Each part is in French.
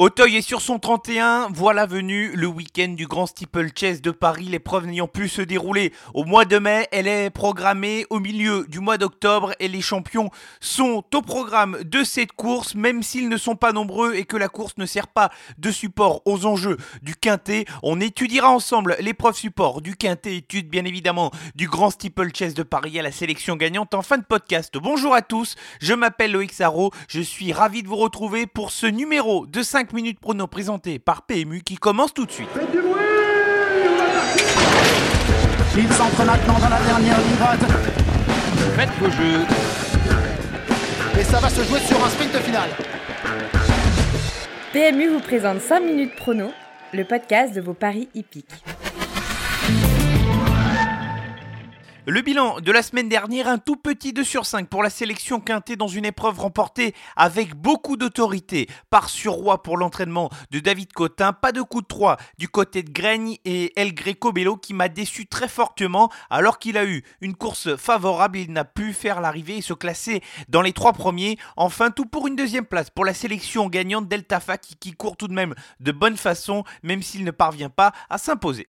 Auteuil est sur son 31, voilà venu le week-end du Grand Steeple Chase de Paris, l'épreuve n'ayant pu se dérouler au mois de mai, elle est programmée au milieu du mois d'octobre et les champions sont au programme de cette course, même s'ils ne sont pas nombreux et que la course ne sert pas de support aux enjeux du Quintet. On étudiera ensemble l'épreuve support du Quintet, étude bien évidemment du Grand Steeple Chase de Paris à la sélection gagnante en fin de podcast. Bonjour à tous, je m'appelle Loïc Sarro, je suis ravi de vous retrouver pour ce numéro de 5 minutes prono présenté par PMU qui commence tout de suite. Faites du bruit Il s'entre maintenant dans la dernière ligne droite. Faites vos jeux. Et ça va se jouer sur un sprint final. PMU vous présente 5 minutes prono, le podcast de vos paris hippiques. Le bilan de la semaine dernière, un tout petit 2 sur 5 pour la sélection quintée dans une épreuve remportée avec beaucoup d'autorité par Surroi pour l'entraînement de David Cotin. Pas de coup de 3 du côté de Graigne et El Greco Bello qui m'a déçu très fortement alors qu'il a eu une course favorable. Il n'a pu faire l'arrivée et se classer dans les trois premiers. Enfin, tout pour une deuxième place pour la sélection gagnante Delta qui, qui court tout de même de bonne façon même s'il ne parvient pas à s'imposer.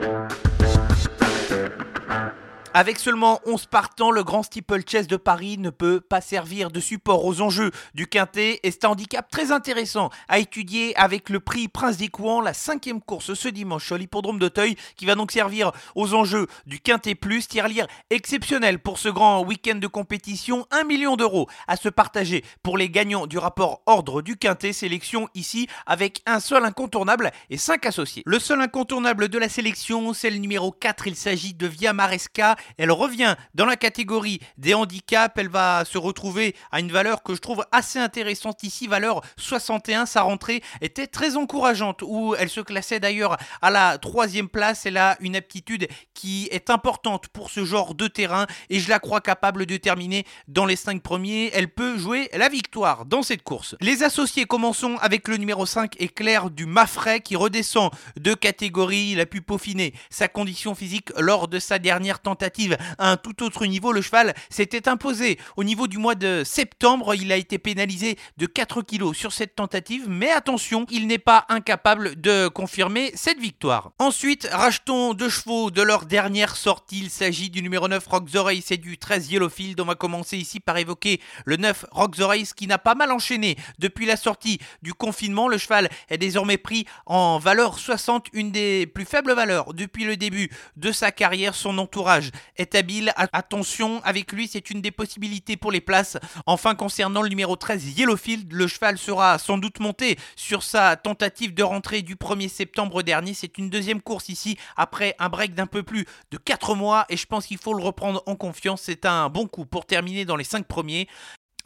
Avec seulement 11 partants, le Grand Steeple Chess de Paris ne peut pas servir de support aux enjeux du Quintet et c'est un handicap très intéressant à étudier avec le prix Prince des Couans, la cinquième course ce dimanche sur l'hippodrome d'Auteuil qui va donc servir aux enjeux du Quintet Plus. Tirelire exceptionnel pour ce grand week-end de compétition, 1 million d'euros à se partager pour les gagnants du rapport ordre du Quintet, sélection ici avec un seul incontournable et 5 associés. Le seul incontournable de la sélection, c'est le numéro 4, il s'agit de Via Maresca elle revient dans la catégorie des handicaps. Elle va se retrouver à une valeur que je trouve assez intéressante ici, valeur 61. Sa rentrée était très encourageante, où elle se classait d'ailleurs à la troisième place. Elle a une aptitude qui est importante pour ce genre de terrain et je la crois capable de terminer dans les 5 premiers. Elle peut jouer la victoire dans cette course. Les associés, commençons avec le numéro 5, Éclair du Mafray, qui redescend de catégorie. Il a pu peaufiner sa condition physique lors de sa dernière tentative à un tout autre niveau. Le cheval s'était imposé au niveau du mois de septembre. Il a été pénalisé de 4 kilos sur cette tentative, mais attention, il n'est pas incapable de confirmer cette victoire. Ensuite, rachetons deux chevaux de leur dernière sortie. Il s'agit du numéro 9 Rock the Race et du 13 Yellowfield. On va commencer ici par évoquer le 9 Rock the Race qui n'a pas mal enchaîné depuis la sortie du confinement. Le cheval est désormais pris en valeur 60, une des plus faibles valeurs depuis le début de sa carrière. Son entourage est habile. Attention, avec lui, c'est une des possibilités pour les places. Enfin, concernant le numéro 13, Yellowfield, le cheval sera sans doute monté sur sa tentative de rentrée du 1er septembre dernier. C'est une deuxième course ici, après un break d'un peu plus de 4 mois, et je pense qu'il faut le reprendre en confiance. C'est un bon coup pour terminer dans les 5 premiers.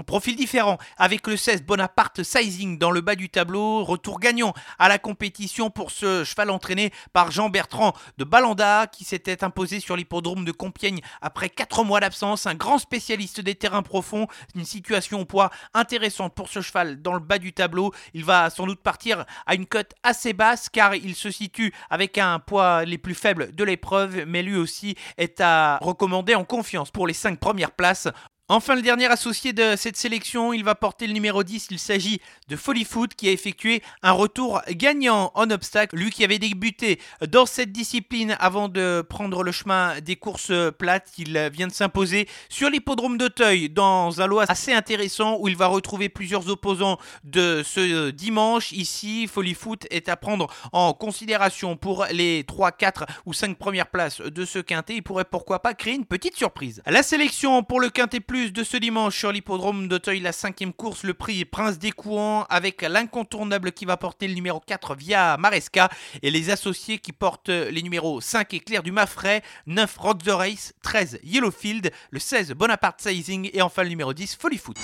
Profil différent avec le 16 Bonaparte Sizing dans le bas du tableau. Retour gagnant à la compétition pour ce cheval entraîné par Jean-Bertrand de Balanda qui s'était imposé sur l'hippodrome de Compiègne après 4 mois d'absence. Un grand spécialiste des terrains profonds. Une situation au poids intéressante pour ce cheval dans le bas du tableau. Il va sans doute partir à une cote assez basse car il se situe avec un poids les plus faibles de l'épreuve mais lui aussi est à recommander en confiance pour les 5 premières places. Enfin, le dernier associé de cette sélection, il va porter le numéro 10. Il s'agit de Foot qui a effectué un retour gagnant en obstacle. Lui qui avait débuté dans cette discipline avant de prendre le chemin des courses plates. Il vient de s'imposer sur l'hippodrome d'Auteuil dans un lot assez intéressant où il va retrouver plusieurs opposants de ce dimanche. Ici, Foot est à prendre en considération pour les 3, 4 ou 5 premières places de ce quintet. Il pourrait pourquoi pas créer une petite surprise. La sélection pour le quintet plus de ce dimanche sur l'hippodrome d'Auteuil, la cinquième course, le prix Prince des Couans avec l'incontournable qui va porter le numéro 4 via Maresca et les associés qui portent les numéros 5 Éclair du Mafray, 9 Rock the Race, 13 Yellowfield, le 16 Bonaparte Sizing et enfin le numéro 10 Foot.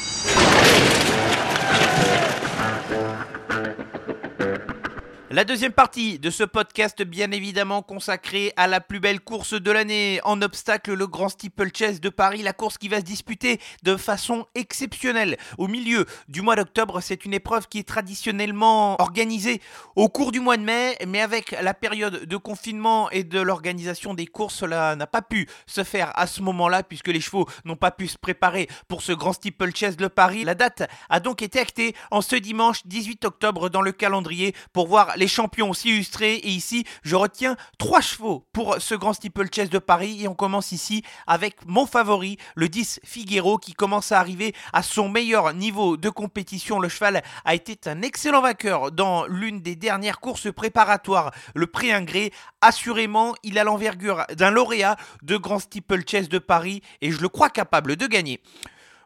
La deuxième partie de ce podcast, bien évidemment consacrée à la plus belle course de l'année en obstacle, le Grand Steeplechase de Paris, la course qui va se disputer de façon exceptionnelle au milieu du mois d'octobre. C'est une épreuve qui est traditionnellement organisée au cours du mois de mai, mais avec la période de confinement et de l'organisation des courses, cela n'a pas pu se faire à ce moment-là puisque les chevaux n'ont pas pu se préparer pour ce Grand Steeplechase de Paris. La date a donc été actée en ce dimanche 18 octobre dans le calendrier pour voir les champions aussi illustrés. Et ici, je retiens trois chevaux pour ce grand steeplechase de Paris. Et on commence ici avec mon favori, le 10 Figuero, qui commence à arriver à son meilleur niveau de compétition. Le cheval a été un excellent vainqueur dans l'une des dernières courses préparatoires, le prix Ingré. Assurément, il a l'envergure d'un lauréat de grand steeplechase de Paris et je le crois capable de gagner.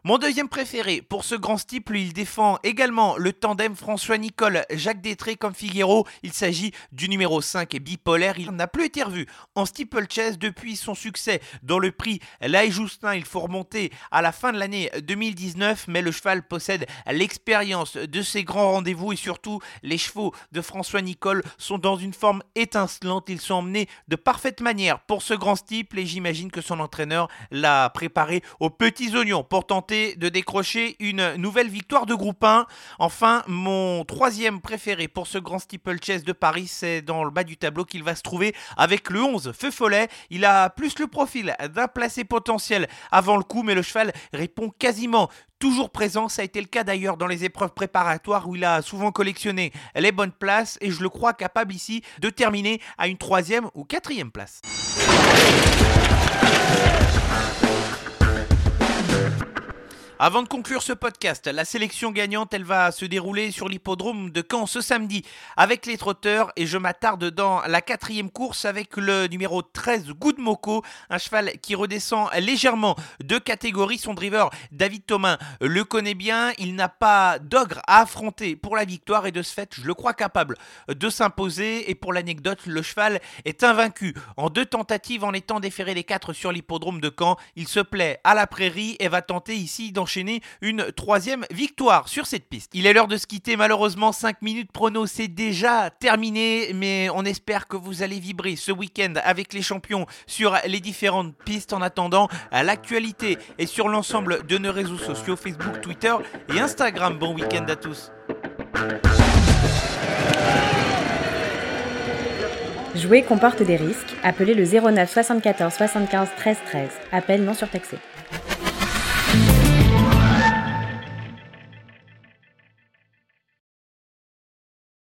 Mon deuxième préféré pour ce grand steeple, il défend également le tandem François-Nicole, Jacques Détré comme Figuero. Il s'agit du numéro 5 et bipolaire. Il n'a plus été revu en steeplechase depuis son succès dans le prix Laï Justin. Il faut remonter à la fin de l'année 2019, mais le cheval possède l'expérience de ces grands rendez-vous et surtout les chevaux de François-Nicole sont dans une forme étincelante. Ils sont emmenés de parfaite manière pour ce grand steeple et j'imagine que son entraîneur l'a préparé aux petits oignons pour tenter de décrocher une nouvelle victoire de groupe 1. Enfin, mon troisième préféré pour ce grand steeplechase de Paris, c'est dans le bas du tableau qu'il va se trouver avec le 11 Feu Follet. Il a plus le profil d'un placé potentiel avant le coup, mais le cheval répond quasiment toujours présent. Ça a été le cas d'ailleurs dans les épreuves préparatoires où il a souvent collectionné les bonnes places et je le crois capable ici de terminer à une troisième ou quatrième place. Avant de conclure ce podcast, la sélection gagnante, elle va se dérouler sur l'hippodrome de Caen ce samedi avec les trotteurs et je m'attarde dans la quatrième course avec le numéro 13 Good Moko, un cheval qui redescend légèrement de catégorie. Son driver David Thomas le connaît bien, il n'a pas d'ogre à affronter pour la victoire et de ce fait, je le crois capable de s'imposer. Et pour l'anecdote, le cheval est invaincu en deux tentatives en étant déféré les quatre sur l'hippodrome de Caen. Il se plaît à la prairie et va tenter ici d'enchaîner une troisième victoire sur cette piste. Il est l'heure de se quitter, malheureusement 5 minutes prono c'est déjà terminé, mais on espère que vous allez vibrer ce week-end avec les champions sur les différentes pistes en attendant à l'actualité et sur l'ensemble de nos réseaux sociaux Facebook, Twitter et Instagram. Bon week-end à tous. Jouer comporte des risques. Appelez le 09 74 75 13 13. Appel non surtaxé.